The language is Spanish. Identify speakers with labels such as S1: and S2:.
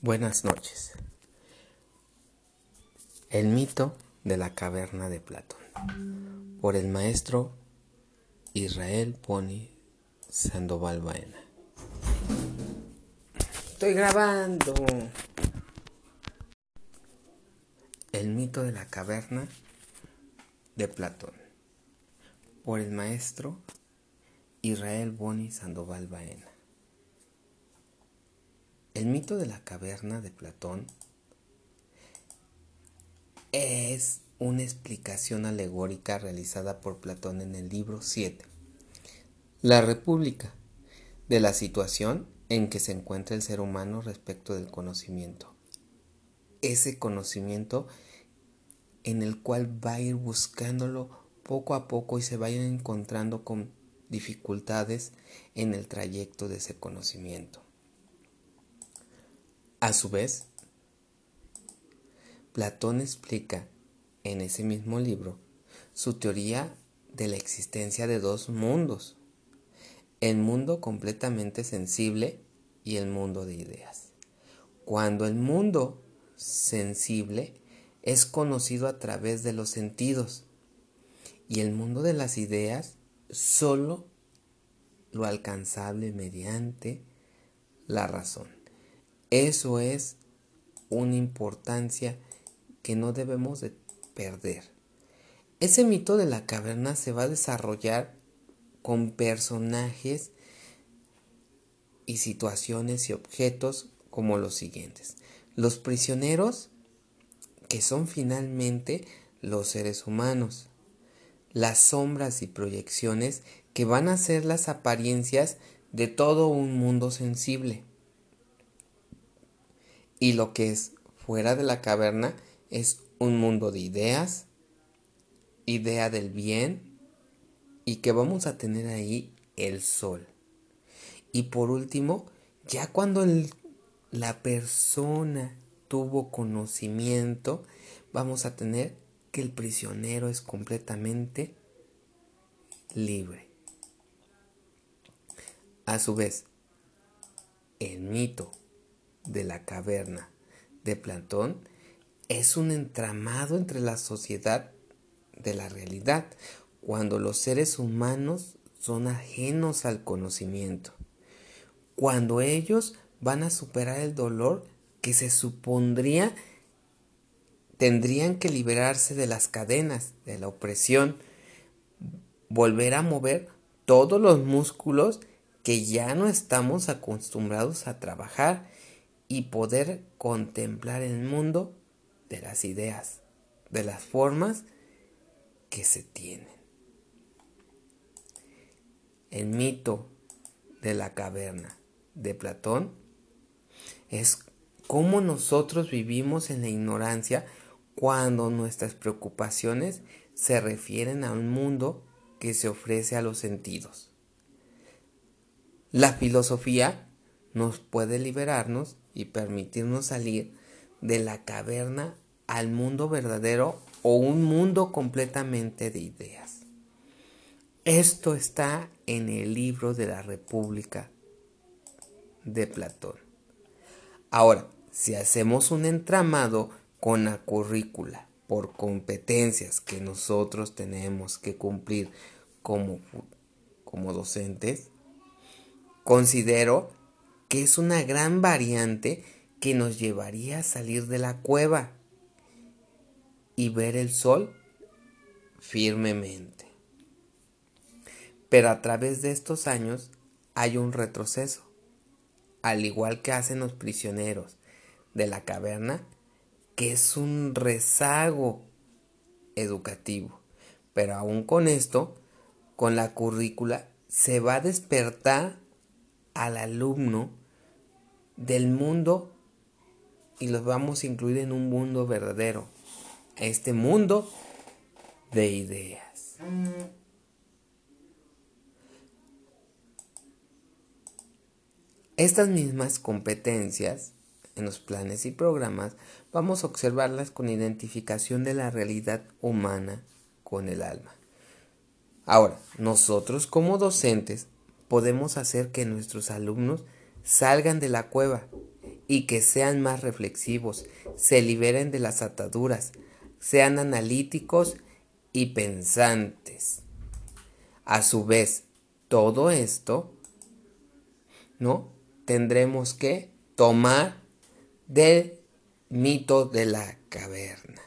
S1: Buenas noches. El mito de la caverna de Platón por el maestro Israel Pony Sandoval Baena. Estoy grabando. El mito de la caverna de Platón por el maestro Israel Boni Sandoval Baena. El mito de la caverna de Platón es una explicación alegórica realizada por Platón en el libro 7, La República, de la situación en que se encuentra el ser humano respecto del conocimiento. Ese conocimiento en el cual va a ir buscándolo poco a poco y se va a ir encontrando con dificultades en el trayecto de ese conocimiento. A su vez, Platón explica en ese mismo libro su teoría de la existencia de dos mundos, el mundo completamente sensible y el mundo de ideas. Cuando el mundo sensible es conocido a través de los sentidos y el mundo de las ideas solo lo alcanzable mediante la razón. Eso es una importancia que no debemos de perder. Ese mito de la caverna se va a desarrollar con personajes y situaciones y objetos como los siguientes. Los prisioneros, que son finalmente los seres humanos. Las sombras y proyecciones que van a ser las apariencias de todo un mundo sensible. Y lo que es fuera de la caverna es un mundo de ideas, idea del bien y que vamos a tener ahí el sol. Y por último, ya cuando la persona tuvo conocimiento, vamos a tener que el prisionero es completamente libre. A su vez, el mito de la caverna de Platón es un entramado entre la sociedad de la realidad, cuando los seres humanos son ajenos al conocimiento, cuando ellos van a superar el dolor que se supondría tendrían que liberarse de las cadenas, de la opresión, volver a mover todos los músculos que ya no estamos acostumbrados a trabajar y poder contemplar el mundo de las ideas, de las formas que se tienen. El mito de la caverna de Platón es cómo nosotros vivimos en la ignorancia cuando nuestras preocupaciones se refieren a un mundo que se ofrece a los sentidos. La filosofía nos puede liberarnos y permitirnos salir de la caverna al mundo verdadero o un mundo completamente de ideas. Esto está en el libro de la República de Platón. Ahora, si hacemos un entramado con la currícula por competencias que nosotros tenemos que cumplir como, como docentes, considero que es una gran variante que nos llevaría a salir de la cueva y ver el sol firmemente. Pero a través de estos años hay un retroceso, al igual que hacen los prisioneros de la caverna, que es un rezago educativo. Pero aún con esto, con la currícula, se va a despertar al alumno del mundo y los vamos a incluir en un mundo verdadero, este mundo de ideas. Estas mismas competencias en los planes y programas vamos a observarlas con identificación de la realidad humana con el alma. Ahora, nosotros como docentes podemos hacer que nuestros alumnos salgan de la cueva y que sean más reflexivos, se liberen de las ataduras, sean analíticos y pensantes. A su vez, todo esto, ¿no? Tendremos que tomar del mito de la caverna.